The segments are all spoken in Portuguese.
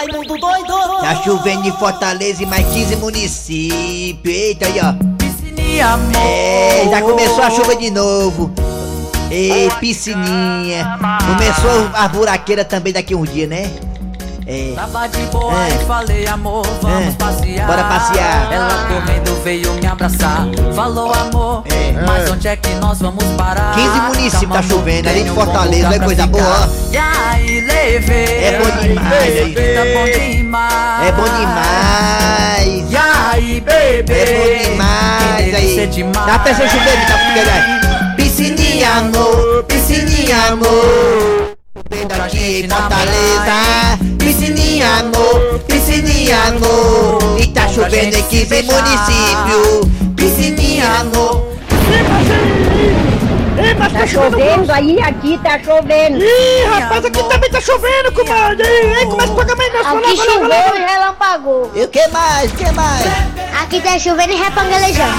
Raimundo doido. Tá chovendo em Fortaleza e mais 15 municípios. Eita aí, ó. Piscininha, amor. É, já começou a chuva de novo. Ei, piscininha. Começou a buraqueira também daqui um dia, né? É. Tava de boa É. e falei, amor, vamos É. passear. Bora passear. Ela correndo veio me abraçar. Falou, amor, É. mas onde é que nós vamos parar? 15 municípios tá chovendo, ali de Fortaleza, é pra coisa ficar. boa. E aí, levei. É bom demais, aí. Tá bom demais. É bom demais. E aí, bebê. É bom demais aí. demais. Tá pensando em chover, tá. Piscininha, amor, piscininha, amor. Vendo aqui em Fortaleza. Piscininha, amor, piscininha, amor. E tá chovendo em 15 municípios. Piscininha, amor. Ei, mas Tá chovendo aí, aqui tá chovendo. Ih, rapaz, aqui também tá chovendo, comadre. Ei, começa o programa aí, nossa. Aqui choveu e relampagou. E o que mais? O que mais? Aqui tá chovendo e repangalejando.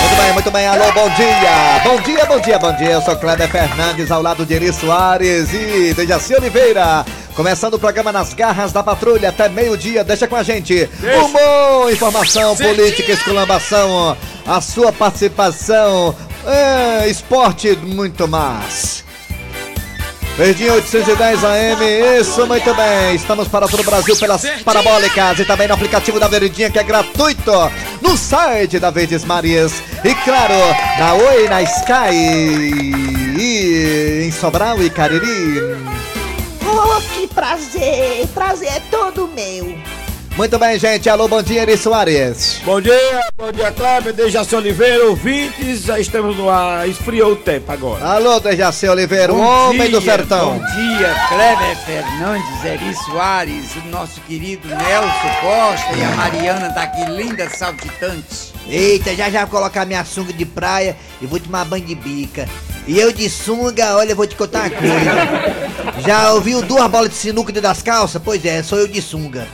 Muito bem, muito bem. Alô, bom dia. Bom dia, bom dia, bom dia. Eu sou Kleber Fernandes, ao lado de Eri Soares e Dejaci Oliveira. Começando o programa Nas Garras da Patrulha até meio-dia. Deixa com a gente. Humor, informação, política, exclamação, a sua participação, é, esporte, muito mais. Verdinho 810 AM, isso muito bem. Estamos para todo o Brasil pelas parabólicas e também no aplicativo da Verdinha que é gratuito no site da Verdes Marias e claro, na Oi, na Sky e em Sobral e Cariri. Oh, que prazer. Prazer é todo meu. Muito bem, gente. Alô, bom dia, Eri Soares. Bom dia, bom dia, Kleber, Dejaci Oliveira, ouvintes. Já estamos no ar, esfriou o tempo agora. Alô, Dejaci Oliveira, o Bom homem do dia, sertão. Bom dia, Kleber Fernandes, Eri Soares, o nosso querido Nelson Costa e a Mariana daqui linda saltitante. Eita, já já vou colocar minha sunga de praia e vou tomar banho de bica. E eu de sunga, olha, eu vou te contar uma coisa. Já ouviu duas bolas de sinuca dentro das calças? Pois é, sou eu de sunga.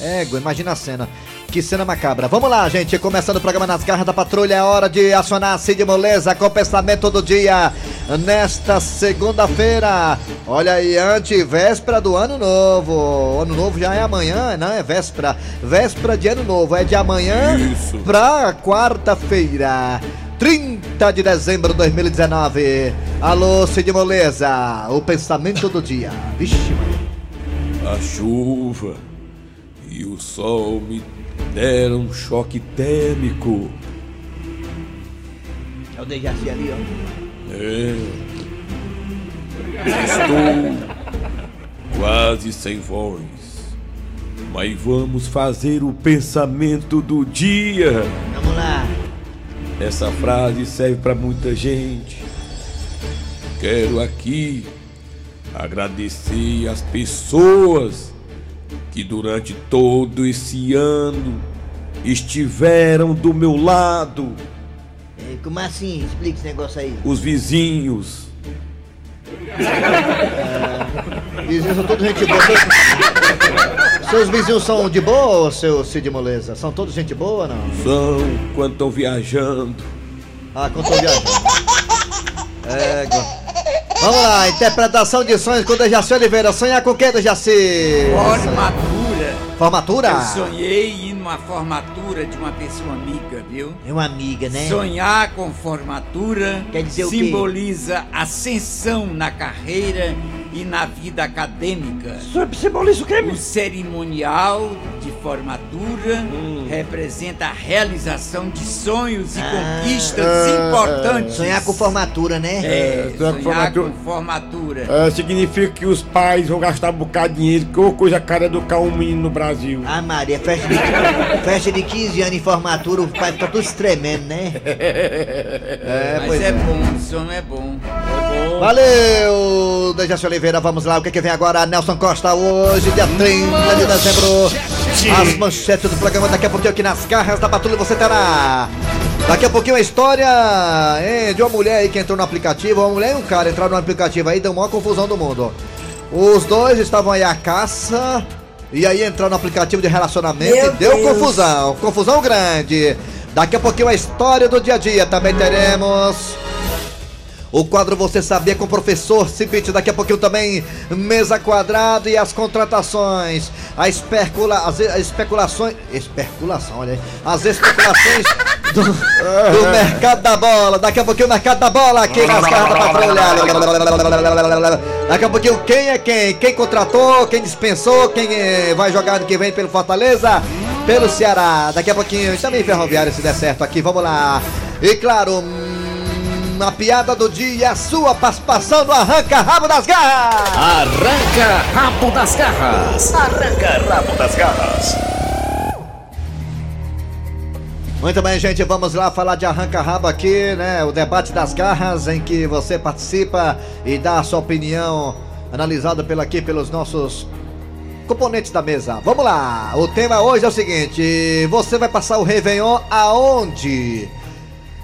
Égua, imagina a cena. Que cena macabra. Vamos lá, gente. Começando o programa Nas Garras da Patrulha. É hora de acionar a Cid Moleza com o pensamento do dia. Nesta segunda-feira. Olha aí, antevéspera do ano novo. Ano novo já é amanhã, não é véspera. Véspera de ano novo. É de amanhã pra quarta-feira. 30 de dezembro de 2019. Alô, Cid Moleza. O pensamento do dia. Vixe, Maria. A chuva e o sol me deram um choque térmico. É o Dejaci ali, ó. É. Estou quase sem voz. Mas vamos fazer o pensamento do dia. Vamos lá. Essa frase serve para muita gente. Quero aqui agradecer as pessoas que durante todo esse ano estiveram do meu lado, É, Como assim? Explica esse negócio aí. os vizinhos. Vizinhos são todos gente boa. Seus, seus vizinhos são de boa, seu Cid Moleza? São todos gente boa, não? São quando estão viajando. Ah, quando tô viajando. Égua. Vamos lá, interpretação de sonhos com Dejaci Oliveira. Sonhar com o que, Dejaci? Formatura. Formatura? Eu sonhei ir numa formatura de uma pessoa amiga, viu? É uma amiga, né? Sonhar com formatura Quer dizer simboliza ascensão na carreira e na vida acadêmica. Simboliza o quê, O cerimonial de formatura representa a realização de sonhos e Ah. conquistas Ah, importantes. Sonhar com formatura, né? É, sonhar com formatura. com formatura. É, significa que os pais vão gastar um bocado de dinheiro, que coisa cara educar um menino no Brasil. Ah, Maria, festa de, festa de 15 anos em formatura, o pai fica tudo se tremendo, né? É, Mas pois é é. bom, o sono é bom. Valeu, Dejaci Oliveira. Vamos lá, o que, que vem agora? Nelson Costa, hoje, dia 30 de dezembro. As manchetes do programa daqui a pouquinho aqui nas garras da patrulha você terá. Daqui a pouquinho a história hein, de uma mulher aí que entrou no aplicativo. Uma mulher e um cara entraram no aplicativo aí, deu uma confusão do mundo. Os dois estavam aí à caça. E aí entraram no aplicativo de relacionamento Meu e deu Deus. confusão. Confusão grande. Daqui a pouquinho a história do dia a dia também teremos. O quadro Você Sabia com o professor Cibite. Daqui a pouquinho também mesa quadrada e as contratações. A especula, as, as especulações. Especulação, olha aí. As especulações do, do mercado da bola. Daqui a pouquinho o mercado da bola aqui nas garras da patrulha. Daqui a pouquinho quem é quem? Quem contratou, quem dispensou, quem eh, vai jogar ano que vem pelo Fortaleza, pelo Ceará. Daqui a pouquinho também Ferroviário se der certo aqui. Vamos lá. E claro. Hum, A piada do dia, a sua participação no Arranca Rabo das Garras! Arranca rabo das garras. Arranca rabo das garras. Muito bem, gente, vamos lá falar de arranca-rabo aqui, né? O debate das garras em que você participa e dá a sua opinião analisada pela aqui pelos nossos componentes da mesa. Vamos lá! O tema hoje é o seguinte: você vai passar o Réveillon aonde?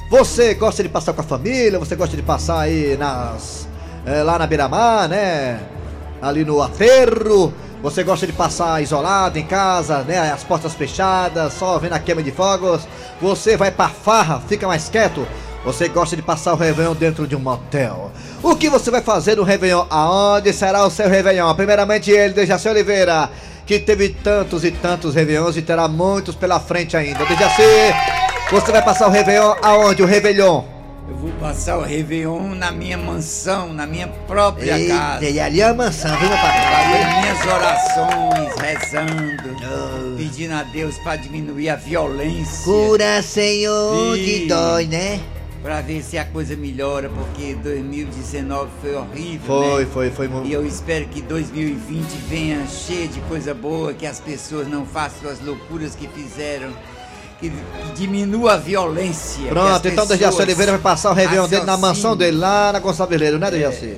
Você gosta de passar com a família? Você gosta de passar aí nas. eh, lá na beira-mar, né? Ali no aterro? Você gosta de passar isolado em casa, né? As portas fechadas, só vendo a queima de fogos? Você vai pra farra, fica mais quieto? Você gosta de passar o Réveillon dentro de um motel? O que você vai fazer no Réveillon? Aonde será o seu Réveillon? Primeiramente ele, Dejaci Oliveira, que teve tantos e tantos Réveillons e terá muitos pela frente ainda. Dejaci, você vai passar o Réveillon aonde? O Réveillon? Eu vou passar o Réveillon na minha mansão, na minha própria casa. Eita, e ali é a mansão, viu, meu patrão? Fazer minhas orações, rezando, pedindo a Deus para diminuir a violência. Cura, Senhor, que Sim. dói, né? Pra ver se a coisa melhora, porque 2019 foi horrível. Foi, né? foi, foi. mu- E eu espero que 2020 venha cheio de coisa boa, que as pessoas não façam as loucuras que fizeram, que, que diminua a violência. Pronto, as então Dejaci pessoas Oliveira vai passar o Réveillon dele na raciocinem. mansão dele, lá na Gonçalveleiro, né, Dejaci?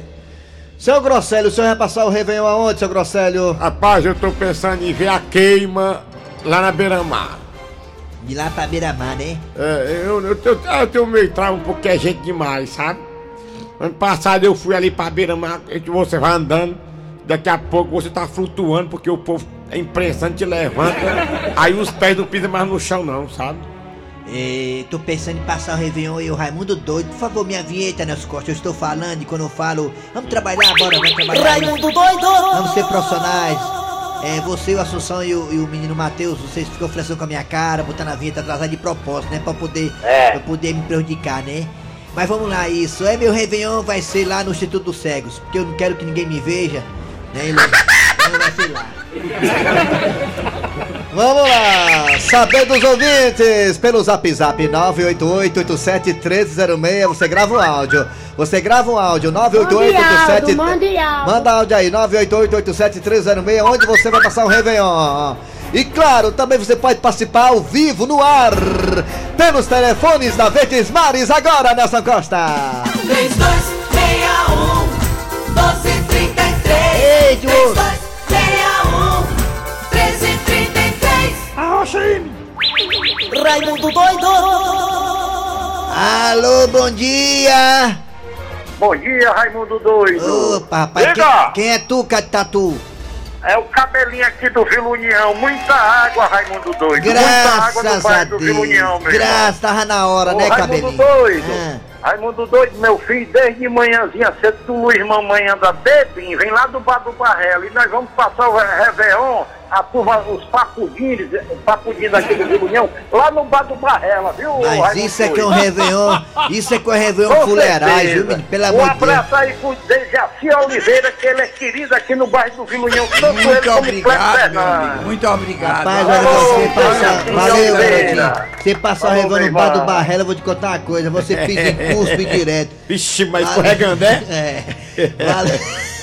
Seu Grosselio, o senhor vai passar o Réveillon aonde, seu Grosselio? Rapaz, eu tô pensando em ver a queima lá na beira-mar. De lá pra beira-mar, né? É, eu, eu, eu, eu tenho meio trauma porque é gente demais, sabe? Ano passado eu fui ali pra beira-mar, e você vai andando, daqui a pouco você tá flutuando porque o povo é impressante, te levanta, aí os pés não pisam mais no chão não, sabe? É, tô pensando em passar o Réveillon e o Raimundo doido. Por favor, minha vinheta, Nelson Costa. Eu estou falando e quando eu falo, vamos trabalhar, bora, vamos trabalhar. Raimundo doido! Vamos ser profissionais. É, você, o Assunção e o, e o menino Matheus, vocês ficam frescando com a minha cara, botando a vinheta atrasada de propósito, né? Pra poder, pra poder me prejudicar, né? Mas vamos lá, isso. É, meu Réveillon vai ser lá no Instituto dos Cegos, porque eu não quero que ninguém me veja, né? Ele, então vai ser lá. Vamos lá, saber dos ouvintes pelo zap zap 988-87-1306. Você grava um áudio. Você grava um áudio 988-87. Manda áudio aí, 988-87-1306. Onde você vai passar o Réveillon? E claro, também você pode participar ao vivo no ar pelos telefones da Verdes Mares agora, Nelson Costa. 3261 1233 Ei, Diogo! 3261 1333 Raimundo doido! Alô, bom dia! Bom dia, Raimundo Doido. Opa, rapaz, quem, quem é tu, Catatu? É o cabelinho aqui do Vila União. Muita água, Raimundo Doido. Muita água no Graças a bairro do Vila Deus. União, meu. Graças, tava na hora, Ô, né, Raimundo cabelinho? Doido. Ah. Raimundo Doido, meu filho, desde manhãzinha cedo, tu Luiz Mamãe anda bebinho, vem lá do Bar do Barrelo e nós vamos passar o Réveillon, a turma, os papudinhos, papudinhos aqui do União, lá no Bar do Barrela, viu, Mas Raimundo isso é que é um? Réveillon, isso é que é um Réveillon fuleiragem, certeza. viu, menino? Pelo Um amor de Deus. abraço aí pro Dejaci Oliveira, que ele é querido aqui no bairro do União, tanto ele Muito como o Cleber obrigado, meu amigo. Muito obrigado. Rapaz, Olha, você passar. Valeu. Você passar o Réveillon no bar do. Barrela, eu vou te contar uma coisa. Você pisa em cuspe direto. Vixe, mas Vale- escorregando, é? É. Vale-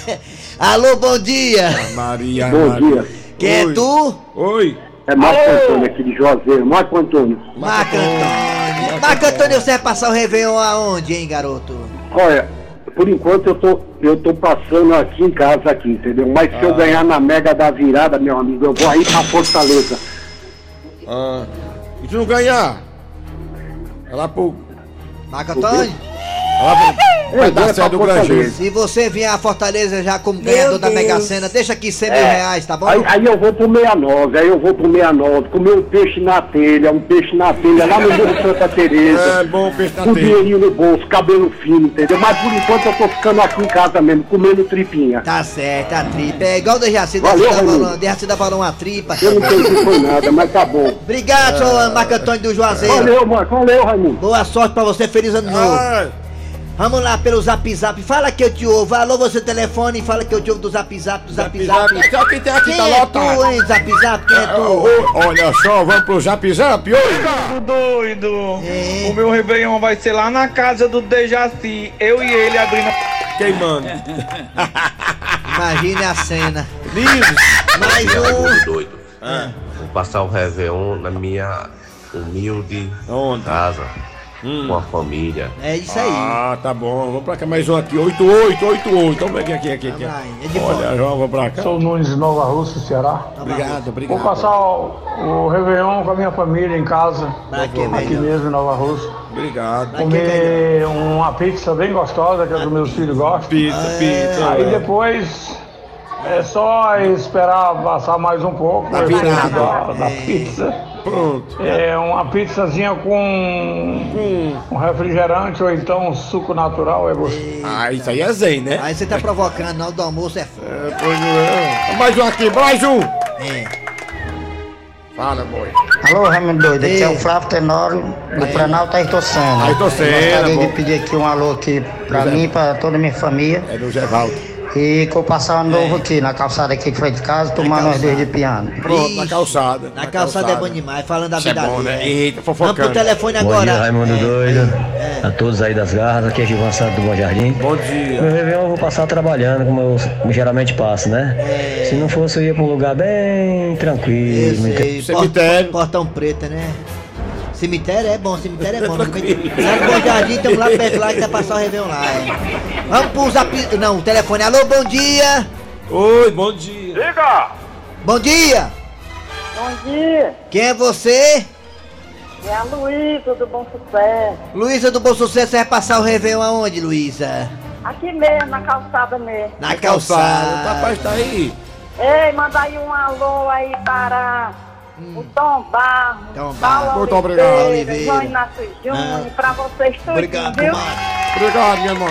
Alô, bom dia. Maria, Bom Maria. dia. Quem é Oi. tu? Oi. É Marco Antônio aqui de Juazeiro. Marco Antônio. Marco Antônio. Marco Antônio, você vai passar o Réveillon aonde, hein, garoto? Olha, por enquanto eu tô, eu tô passando aqui em casa, aqui, entendeu? Mas se eu ganhar na Mega da Virada, meu amigo, eu vou aí pra Fortaleza. Ah, e se não ganhar? É lá pro. Antônio? Vai dar certo do granjeiro. Se você vier a Fortaleza já como ganhador da. Mega Sena, deixa aqui 100 mil É. reais, tá bom? Aí, aí eu vou pro 69, aí eu vou pro 69, comer um peixe na telha, um peixe na telha, lá no Morro Santa Teresa. É bom peixe na Com telha. dinheirinho no bolso, cabelo fino, entendeu? Mas por enquanto eu tô ficando aqui em casa mesmo, comendo tripinha. Tá certo, a tripa. É igual o Dejaci, Dejaci dá valor uma tripa. Eu não entendi foi nada, mas tá bom. Obrigado, senhor Marco Antônio do Juazeiro. Valeu, Marco, valeu, Raimundo. Boa sorte pra você, feliz ano novo. Ah, Vamos lá pelo zap zap. Fala que eu te ouvo. Alô, você telefone e fala que eu te ouvo do zap zap, do zap zap. zap. Só quem tem aqui Quem tá é lotado. tu, hein, zap zap? Quem é tu? ô, Olha só, vamos pro zap zap hoje. doido. É. O meu Réveillon vai ser lá na casa do Dejaci. Eu e ele abrindo. Queimando. Imagine a cena. Livre. Mais um. doido. Vou passar o Réveillon na minha humilde Onde? casa, com a família. É isso aí. Ah, tá bom. Vamos pra cá mais um aqui. 88, 88. Vamos aqui, aqui, aqui. aqui. Vai, é de Olha, João, vamos pra cá. Sou Nunes de Nova Rússia, Ceará. Obrigado, Vou obrigado. passar o, o Réveillon com a minha família em casa, aqui melhor? mesmo em Nova Rússia. Obrigado. Comer uma pizza bem gostosa, que é dos meus filhos gostam. Pizza, pizza. Aí depois é só esperar passar mais um pouco da, da pizza. Pronto. É uma pizzazinha com um refrigerante ou então um suco natural é gostoso. Ah, isso aí é zen, né? Aí você tá provocando, na hora do almoço é foda. É, pois é. Mais um aqui, mais um. É. Fala, boy. Alô, Raimundo Doido, aqui é o Flávio Tenório, do Planalto Ayrton Senna. Ayrton Senna, Gostaria de pedir aqui um alô aqui pra José. mim e pra toda a minha família. É do Gevaldo. E que eu passar um novo aqui na calçada aqui que foi de casa, tomar nós dois de piano. Pronto, na calçada. Na calçada é bom demais, falando da Isso é vida bom, dele. né? Eita, Vamos pro fofocando. telefone Bom agora. dia, Raimundo É, Doido. é. A todos aí das garras, aqui é Gilvan Santos do Bom Jardim. Bom dia. Meu Réveillon eu vou passar trabalhando, como eu geralmente passo, né? Se não fosse, eu ia pra um lugar bem tranquilo. muito- sei, Cemitério. Portão, portão preto, né? Cemitério é bom, cemitério é bom. Lá no Bom Jardim, estamos lá perto lá que vai passar o Réveillon lá. É. Vamos pro zap. Não, o telefone. Alô, bom dia! Oi, bom dia. Diga! Bom dia! Bom dia. Quem é você? É a Luísa do Bom Sucesso. Luísa do Bom Sucesso vai passar o Réveillon aonde, Luísa? Aqui mesmo, na calçada mesmo. Na O calçada. rapaz tá aí. Ei, manda aí um alô aí para o Tom Barro, Tom Paulo Barro. Muito obrigado, Oliveira. João Inácio Júnior, Ah. pra vocês tudo, Obrigado, viu? Obrigado, minha irmã.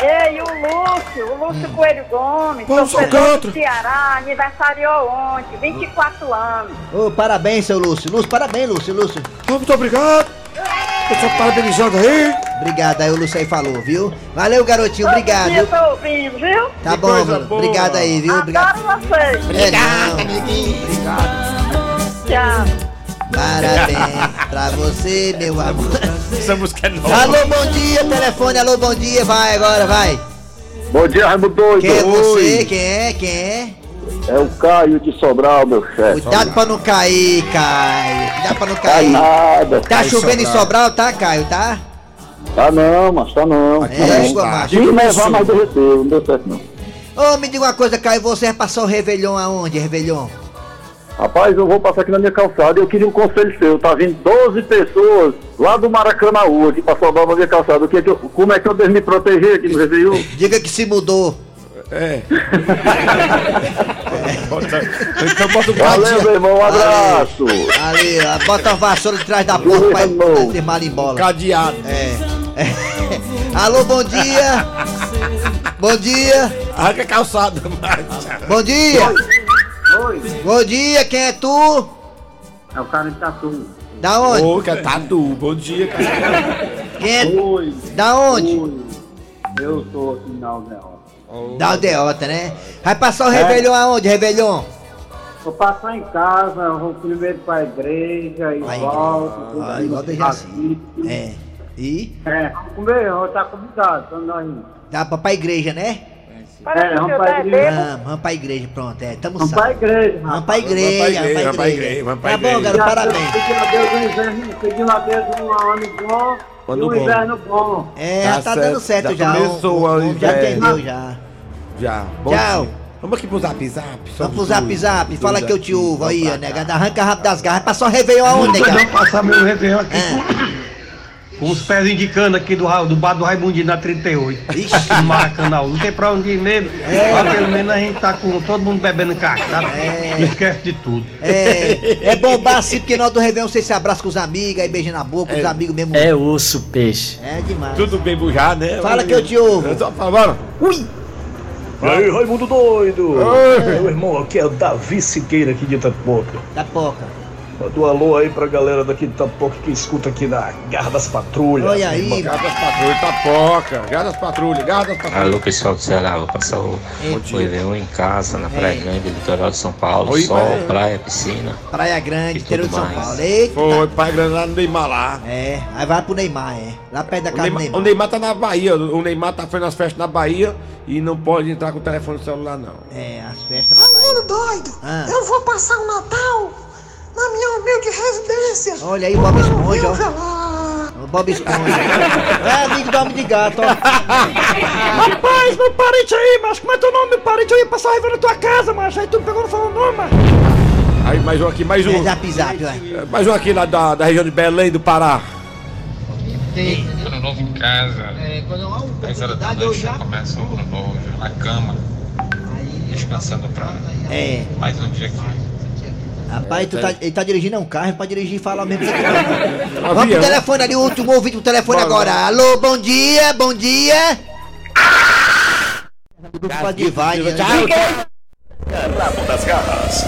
Ei, o Lúcio, o Lúcio Coelho Gomes, torcedor canto. do Ceará, aniversariou ontem, 24 anos. Ô, parabéns, seu Lúcio. Lúcio, parabéns, Lúcio, Lúcio. Muito obrigado. Eu só parabenizando aí. Obrigado, aí o Lúcio aí falou, viu? Valeu, garotinho, obrigado. Viu? tô ouvindo, viu? Tá Que bom, mano. boa. Obrigado aí, viu? Obrigado. Adoro vocês. É, não. Tchau. Parabéns pra você, meu amor. Essa música é nova. Alô, bom dia, telefone, alô, bom dia, vai agora, vai. Bom dia, Raimundo Doido. Quem é você? Quem é? Quem é? É o Caio de Sobral, meu chefe. Cuidado pra não cair, Caio. Cuidado pra não Tá cair. nada. Tá chovendo em Sobral, tá, Caio, tá? Tá não, mas tá não. Égua, macho. Tinha que levar, mas derreteu, não deu certo não. Ô, me diga uma coisa, Caio, você vai passar o Réveillon aonde, Réveillon? Rapaz, eu vou passar aqui na minha calçada e eu queria um conselho seu. Tá vindo 12 pessoas lá do Maracanãú aqui pra salvar na minha calçada. O que é que eu- como é que eu devo me proteger aqui no Réveillon? Diga que se mudou. É. Bota- Então bota um Valeu, meu irmão, um abraço. Ali, ó, bota a vassoura de trás da porta pra ir marimbola. Cadeado. É. Alô, bom dia. Bom dia. Arranca a calçada. Bom dia. Oi, Bom dia, quem é tu? é o cara de Tatu. Da onde? Ô, que é tatu. Bom dia, cara. Quem é? Oi, Da onde? oi. Eu sou aqui na Aldeota. Da aldeota, né? Vai passar o Réveillon aonde, Réveillon? Vou passar em casa, eu vou primeiro pra igreja e Vai, volto. Ah, igual da Jaci. É. E? É, vamos comer, eu vou estar convidado, quando nós ir. Dá pra, pra igreja, né? É, vamos pra igreja. Vamos, vamos pra igreja, pronto. É, tamo Vamos salvo. pra igreja, Vamos pra igreja, Vamos pra igreja, vamos vamos pra pra igreja. igreja, vamos pra Tá bom, igreja. garoto, parabéns. Pedindo a Deus um inverno, pedindo a Deus um ano bom e um bom. inverno bom. É, Tá tá dando certo, certo já já. começou o, o, já entendeu já. Já. Bom Tchau. dia. Vamos aqui pro zap zap. Vamos pro zap zap, fala que eu te ouvo aí, ó, negada. Arranca rápido das garras. Passar o Réveillon aonde, negada? não passar meu Réveillon aqui. Com os pés indicando aqui do, do bar do Raimundinho na 38. Ixi, Maracanã. Não tem pra onde ir mesmo. É. Lá pelo menos a gente tá com todo mundo bebendo cachaça. Não esquece de tudo. É, é bombar assim, porque nós do Réveillon você se abraça com os amigos, aí beija na boca, os amigos mesmo. É osso, peixe. É demais. Tudo bem bujado, né? Fala que eu te ouvo. Então, fala, Ui! E aí, Raimundo doido! Oi. Meu irmão, aqui é o Davi Siqueira aqui de Itapoca. Tapoca. Manda um alô aí pra galera daqui de Itapoca que escuta aqui na Garra das Patrulhas. Olha aí. Garra das patrulhas, tapoca. Garra das patrulhas, garra das patrulhas. Alô pessoal do Ceará, vou passar o o Réveillon em casa, na Praia É. Grande, litoral de São Paulo, Oi, sol, vai. praia, piscina. Praia Grande, interior de São mais. Paulo. Eita. Foi, pai grande lá no Neymar lá. É, aí vai pro Neymar, é. Lá perto da O casa do Neymar, Neymar. o Neymar tá na Bahia, o Neymar tá fazendo as festas na Bahia e não pode entrar com o telefone celular, não. É, as festas na Menino doido, Ah. eu vou passar o Natal na minha humilde residência. Olha aí o Bob Esponja, ó. ó. O Bob Esponja. é amigo do homem de gato, ó. Rapaz, meu parente aí, mas como é teu nome, meu parente? Eu ia passar raiva na tua casa, mas aí tu pegou e não falou o nome, mas... Aí mais um aqui, mais um. É zap zap, vai. Mais um aqui lá da, da região de Belém do Pará. Ano novo em casa. 10 horas da noite já começa o ano novo, na cama. Descansando pra É. mais um dia aqui. Rapaz, tu tá, ele tá dirigindo é um carro, é pra dirigir e falar mesmo. Vamos Avião. pro telefone ali, o último ouvinte pro telefone agora. Alô, bom dia, bom dia. Vai, né? Rabo das Garras.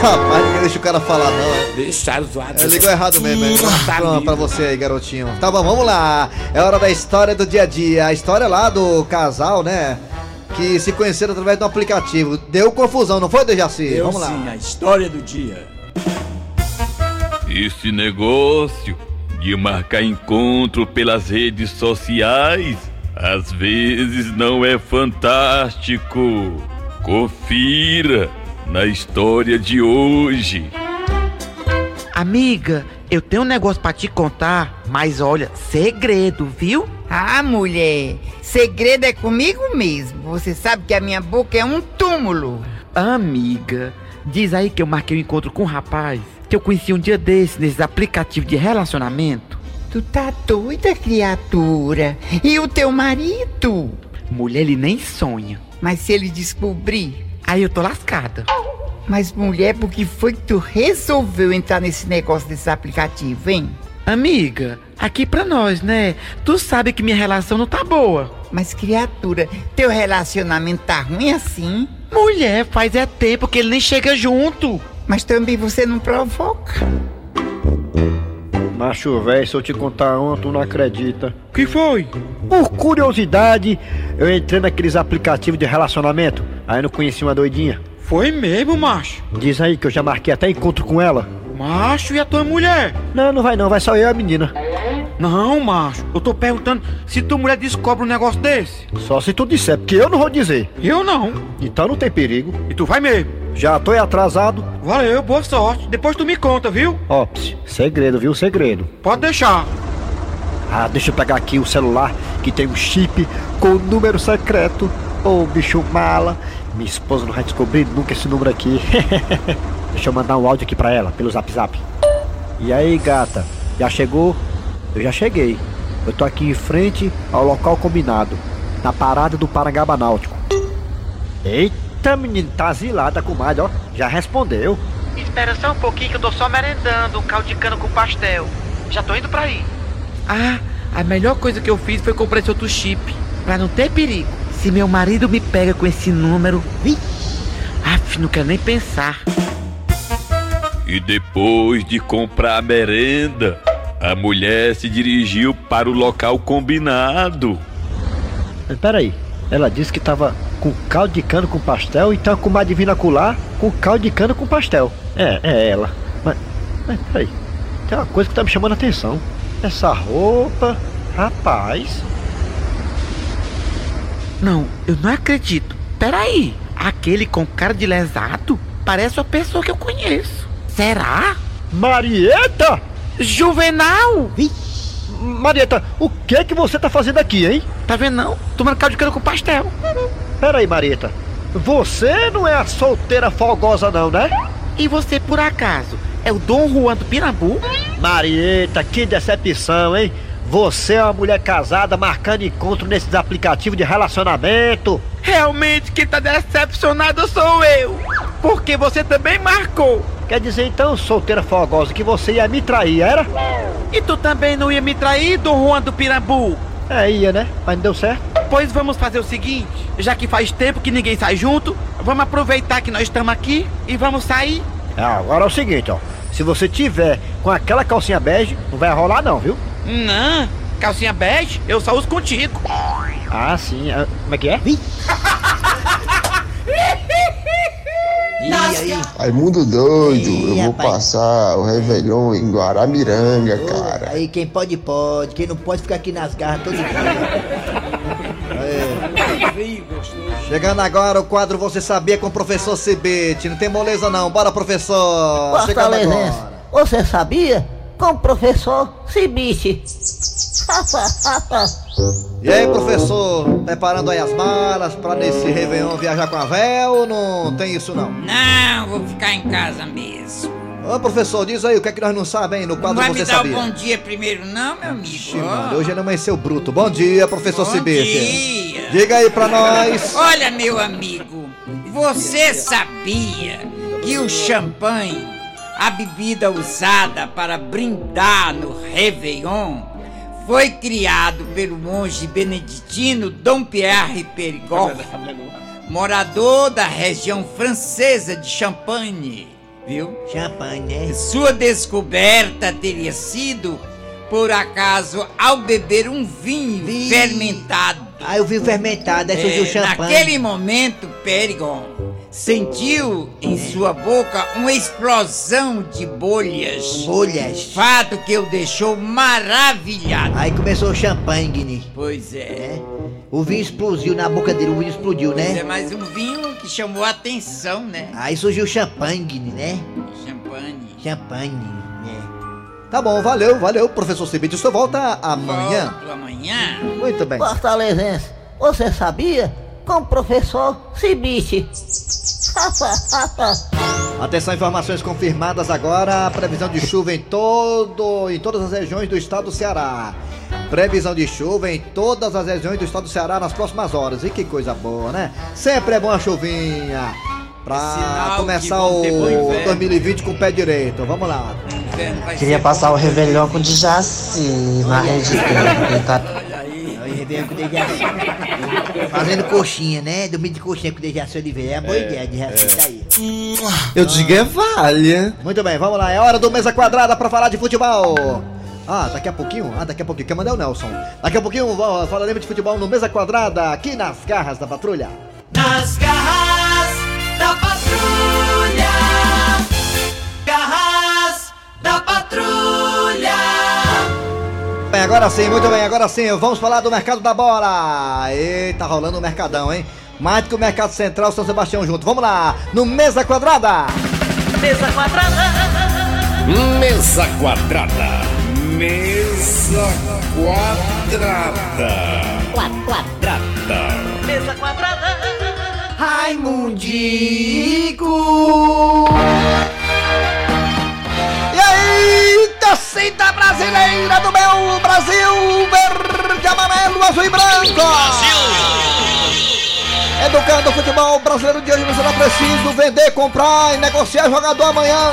Rapaz, ninguém deixa o cara falar, não, é? Deixaram zoado. É, ligou errado mesmo, hein? Pronto, pra você aí, garotinho. Tá bom, vamos lá. É hora da história do dia a dia. A história lá do casal, né? Que se conheceram através do aplicativo. Deu confusão, não foi, Dejaci? Eu Vamos lá. sim, a história do dia. Esse negócio de marcar encontro pelas redes sociais às vezes não é fantástico. Confira na história de hoje. Amiga, eu tenho um negócio pra te contar, mas olha, segredo, viu? Ah, mulher, segredo é comigo mesmo. Você sabe que a minha boca é um túmulo. Amiga, diz aí que eu marquei um encontro com um rapaz que eu conheci um dia desse nesses aplicativos de relacionamento. Tu tá doida, criatura? E o teu marido? Mulher, ele nem sonha. Mas se ele descobrir? Aí eu tô lascada. Mas mulher, por que foi que tu resolveu entrar nesse negócio desse aplicativo, hein? Amiga, aqui pra nós, né? Tu sabe que minha relação não tá boa. Mas criatura, teu relacionamento tá ruim assim? Mulher, faz é tempo que ele nem chega junto. Mas também você não provoca. Macho, velho, se eu te contar uma, tu não acredita. que foi? Por curiosidade, eu entrei naqueles aplicativos de relacionamento. Aí não conheci uma doidinha. Foi mesmo, macho? Diz aí que eu já marquei até encontro com ela. Macho, e a tua mulher? Não, não vai não, vai só eu e a menina. Não, macho, eu tô perguntando se tua mulher descobre um negócio desse. Só se tu disser, porque eu não vou dizer. Eu não. Então não tem perigo. E tu vai mesmo? Já tô atrasado. Valeu, boa sorte. Depois tu me conta, viu? Ó, ps, segredo, viu? Segredo. Pode deixar. Ah, deixa eu pegar aqui o celular que tem um chip com o número secreto. Ô, bicho mala. Minha esposa não vai descobrir nunca esse número aqui. deixa eu mandar um áudio aqui pra ela, pelo zap zap. E aí, gata? Já chegou? Eu já cheguei. Eu tô aqui em frente ao local combinado, na parada do Parangaba Náutico. Eita, menino, tá zilada, comadre, ó. Já respondeu. Espera só um pouquinho que eu tô só merendando um caldo de cana com pastel. Já tô indo pra aí. Ah, a melhor coisa que eu fiz foi comprar esse outro chip. Pra não ter perigo. Se meu marido me pega com esse número. Aff, não quero nem pensar. E depois de comprar a merenda, a mulher se dirigiu para o local combinado. Mas peraí, ela disse que tava com caldo de cana com pastel, então com uma divina colar com caldo de cana com pastel. É, é ela. Mas, mas peraí, tem uma coisa que tá me chamando a atenção. Essa roupa, rapaz. Não, eu não acredito. Peraí, aquele com cara de lesado parece uma pessoa que eu conheço. Será? Marieta! Juvenal! Marieta, o que que você tá fazendo aqui, hein? Tá vendo não? Tomando caldo de cana com pastel. Peraí, Marieta. Você não é a solteira folgosa não, né? E você, por acaso, é o Dom Juan do Pirambu? Marieta, que decepção, hein? Você é uma mulher casada marcando encontro nesses aplicativos de relacionamento. Realmente quem tá decepcionado sou eu. Porque você também marcou. Quer dizer então, solteira fogosa, que você ia me trair, era? E tu também não ia me trair, Dom Juan do Pirambu? É, ia, né? Mas não deu certo. Pois vamos fazer o seguinte, já que faz tempo que ninguém sai junto, vamos aproveitar que nós estamos aqui e vamos sair. Ah, agora é o seguinte, ó. Se você tiver com aquela calcinha bege, não vai rolar não, viu? Não, calcinha bege, eu só uso contigo. Ah, sim. Ah, Como é que é? E aí? Raimundo doido, Ih, eu vou rapaz. passar o Réveillon em Guaramiranga, cara. Aí quem pode, pode. Quem não pode ficar aqui nas garras todo dia. Chegando agora o quadro Você Sabia com o professor Cibite. Não tem moleza não. Bora, professor. Chegando agora. você sabia? Com o professor Cibite. E aí, professor? Preparando aí as malas pra nesse Réveillon viajar com a véu ou não tem isso não? Não, vou ficar em casa mesmo. Ô, professor, diz aí o que é que nós não sabemos no Não quadro vai Você me dar Sabia. o bom dia primeiro, não, meu amigo? Ixi, mano, hoje ele amanheceu bruto. Bom dia, professor Bom Cibite. dia. Diga aí pra nós. Olha, meu amigo, você sabia que o champanhe, a bebida usada para brindar no Réveillon, foi criado pelo monge beneditino Dom Pierre Perigord, morador da região francesa de Champagne, viu? Champanhe, né? Sua descoberta teria sido, por acaso, ao beber um vinho fermentado. Ah, eu vi fermentado, aí surgiu É, champanhe. Naquele momento, Perigon sentiu em sua boca uma explosão de bolhas. Bolhas. Fato que o deixou maravilhado. Aí começou o champanhe, Guiné. Pois é. O vinho explodiu na boca dele, o vinho explodiu, Pois é né? mais um vinho que chamou a atenção, né? Aí surgiu o champanhe, Guiné, né? Champanhe. Champanhe, né? Tá bom, valeu, valeu, professor Cibite. O senhor volta amanhã. Volto amanhã. Muito bem. Fortalezense, você sabia? Com o professor Cibite. Atenção, informações confirmadas agora. A previsão de chuva em todo, em todas as regiões do estado do Ceará. Previsão de chuva em todas as regiões do estado do Ceará nas próximas horas. E que coisa boa, né? Sempre é bom a chuvinha. Pra Sinal começar o inverno. 2020 com o pé direito. Vamos lá. Queria passar o Réveillon com o Djaci na rede dele. Fazendo coxinha, né? Dormir de coxinha com o Dejaci Oliveira. É uma boa ideia, Dejaci tá aí. Eu digo é vale. Muito bem, vamos lá. É hora do Mesa Quadrada pra falar de futebol. Ah, daqui a pouquinho? Ah, daqui a pouquinho. Quem manda é o Nelson. Daqui a pouquinho falaremos de futebol no Mesa Quadrada, aqui nas garras da patrulha. Nas garras da patrulha. Bem, agora sim, muito bem, agora sim. Vamos falar do mercado da bola. Eita, rolando o mercadão, hein? Mais do que o Mercado Central São Sebastião junto. Vamos lá, no Mesa Quadrada. Mesa quadrada. Mesa quadrada. Mesa quadrada. Quadrada. Mesa quadrada. Raimundico! Torcida brasileira do meu Brasil, verde, amarelo, azul e branco. Brasil! Educando o futebol brasileiro de hoje, você não precisa vender, comprar e negociar jogador amanhã.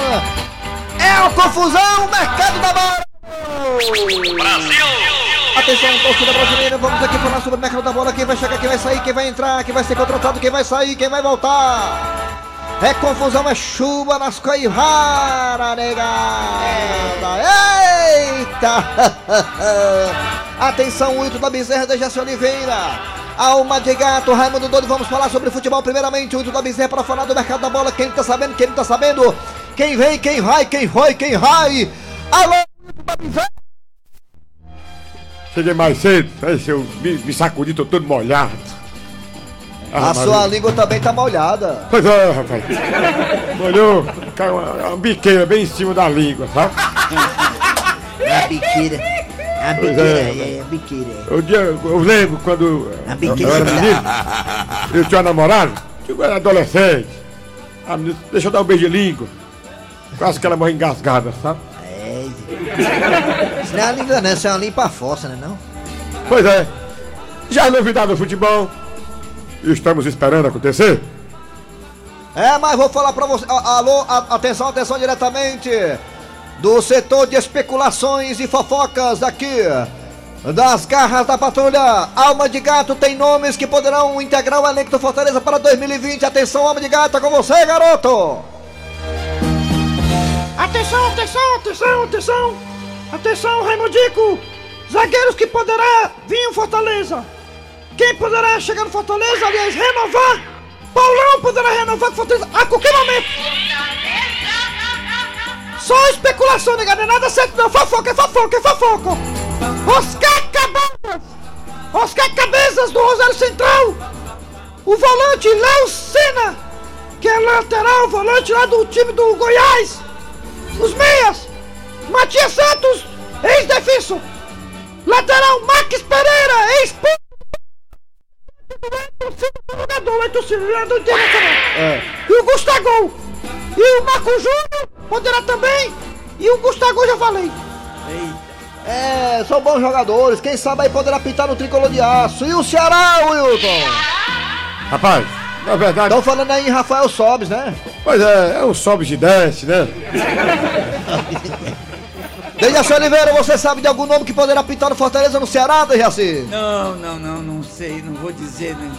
É a confusão, mercado da bola. Brasil! Atenção, torcida brasileira, vamos aqui falar sobre o mercado da bola. Quem vai chegar, quem vai sair, quem vai entrar, quem vai ser contratado, quem vai sair, quem vai voltar. É confusão, é chuva nas coivaras, negada. Eita! Atenção, o Ito da Bezerra de Jaci Oliveira. Alma de gato, Raimundo Doido, vamos falar sobre futebol. Primeiramente, o Ito da Bezerra para falar do mercado da bola. Quem tá sabendo, quem tá sabendo. Quem vem, quem vai, quem foi, quem vai. Alô, Ito da Bezerra. Cheguei mais cedo, eu me, me sacudi, tô todo molhado. Ah, A mas- sua língua também tá molhada. Pois é, rapaz. Molhou, caiu uma, uma biqueira bem em cima da língua, sabe? A biqueira. A biqueira, é, é, é, a biqueira. Dia, eu lembro quando A biqueira eu era menino, eu tinha uma namorada, eu era adolescente. A menina, deixa eu dar um beijo de língua. Quase que ela morre engasgada, sabe? É. Isso não é uma língua, não, isso é uma limpa força, né? Não? Pois é. Já novidade do futebol. Estamos esperando acontecer. É, mas vou falar pra você. Alô, atenção, atenção diretamente do setor de especulações e fofocas aqui. Das garras da patrulha, Alma de Gato tem nomes que poderão integrar o elenco do Fortaleza para 2020. Atenção, Alma de Gato, é com você, garoto! Atenção, atenção, atenção, atenção! Atenção, Raimundico! Zagueiros que poderá vir em Fortaleza! Quem poderá chegar no Fortaleza, aliás, renovar? Paulão poderá renovar com Fortaleza a qualquer momento! Só especulação, nega, não é nada certo não! Fofoca, é fofoca, é fofoca! Oscar Cabeças! Oscar Cabeças do Rosário Central! O volante Léo Senna! Que é lateral, volante lá do time do Goiás! Os meias! Matias Santos, ex-defenso! Lateral Max Pereira, ex jogador, é torcedor, jogador internacional. E o Gustavo! E o Marco Júnior poderá também! E o Gustavo já falei! É, são bons jogadores, quem sabe aí poderá pintar no tricolor de aço. E o Ceará, Wilton? Rapaz, na verdade. Estão falando aí em Rafael Sobes, né? Pois é, é um sobe de desce, né? Dejaci Oliveira, você sabe de algum nome que poderá pintar no Fortaleza no Ceará, Dejaci? Não, não, não, não sei, não vou dizer né,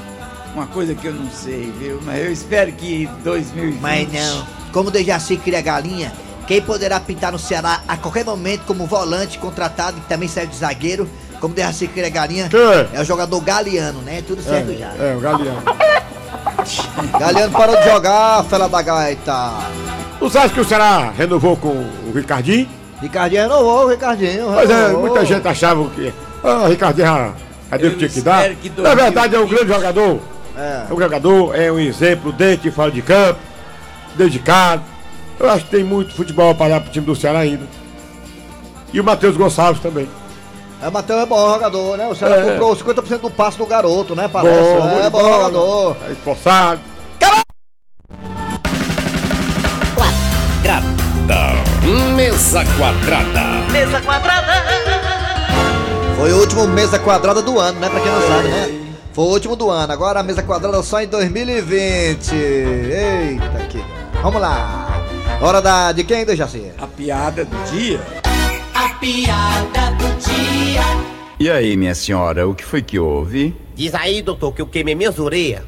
uma coisa que eu não sei, viu? Mas eu espero que 2020... Mas não. Como Dejaci cria galinha, quem poderá pintar no Ceará a qualquer momento como volante contratado, que também serve de zagueiro, como Dejaci cria galinha, Quem? é o jogador Galeano, né? Tudo certo já. É, o Galeano. Galeano parou de jogar, fela da gaita. Tu acha que o Ceará renovou com o Ricardinho? Ricardinho renovou, o Ricardinho. Pois é, muita gente achava que. Ah, o Ricardinho. Cadê o que tinha que dar? que Na verdade, é um grande jogador. É. É um jogador, é um exemplo dentro e fora de campo, dedicado. Eu acho que tem muito futebol para dar pro time do Ceará ainda. E o Matheus Gonçalves também. É, Matheus é bom jogador, né? O Ceará É. comprou 50% do passe do garoto, né? Parece. Bom, é, bom bom. jogador. É esforçado. Mesa quadrada. Mesa quadrada. Foi o último mesa quadrada do ano, né? Pra quem não sabe, né? Foi o último do ano. Agora a mesa quadrada só em 2020. Eita aqui. Vamos lá. Hora da de quem, Dejaci? A piada do dia. A piada do dia. E aí, minha senhora, o que foi que houve? Diz aí, doutor, que eu queimei minhas orelhas.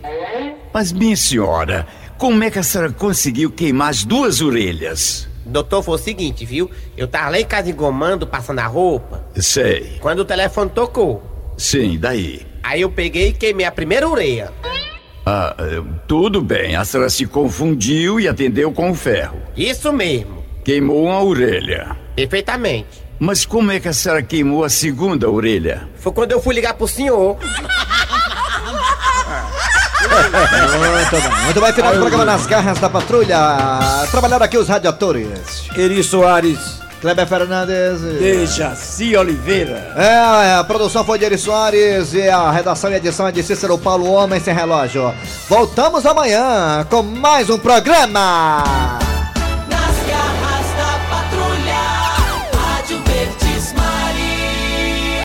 Mas, minha senhora, como é que a senhora conseguiu queimar as duas orelhas? Doutor, foi o seguinte, viu? Eu tava lá em casa engomando, passando a roupa, Sei. quando o telefone tocou. Sim, daí. Aí eu peguei e queimei a primeira orelha. Ah, tudo bem, a senhora se confundiu e atendeu com o ferro. Isso mesmo, Queimou uma orelha. perfeitamente. Mas como é que a senhora queimou a segunda orelha? Foi quando eu fui ligar pro senhor. Muito bem. Muito bem, final do programa nas garras da patrulha. Trabalharam aqui os radiadores. Eri Soares. Kleber Fernandes. Dejaci Oliveira. É, a produção foi de Eri Soares e a redação e edição é de Cícero Paulo Homem Sem Relógio. Voltamos amanhã com mais um programa.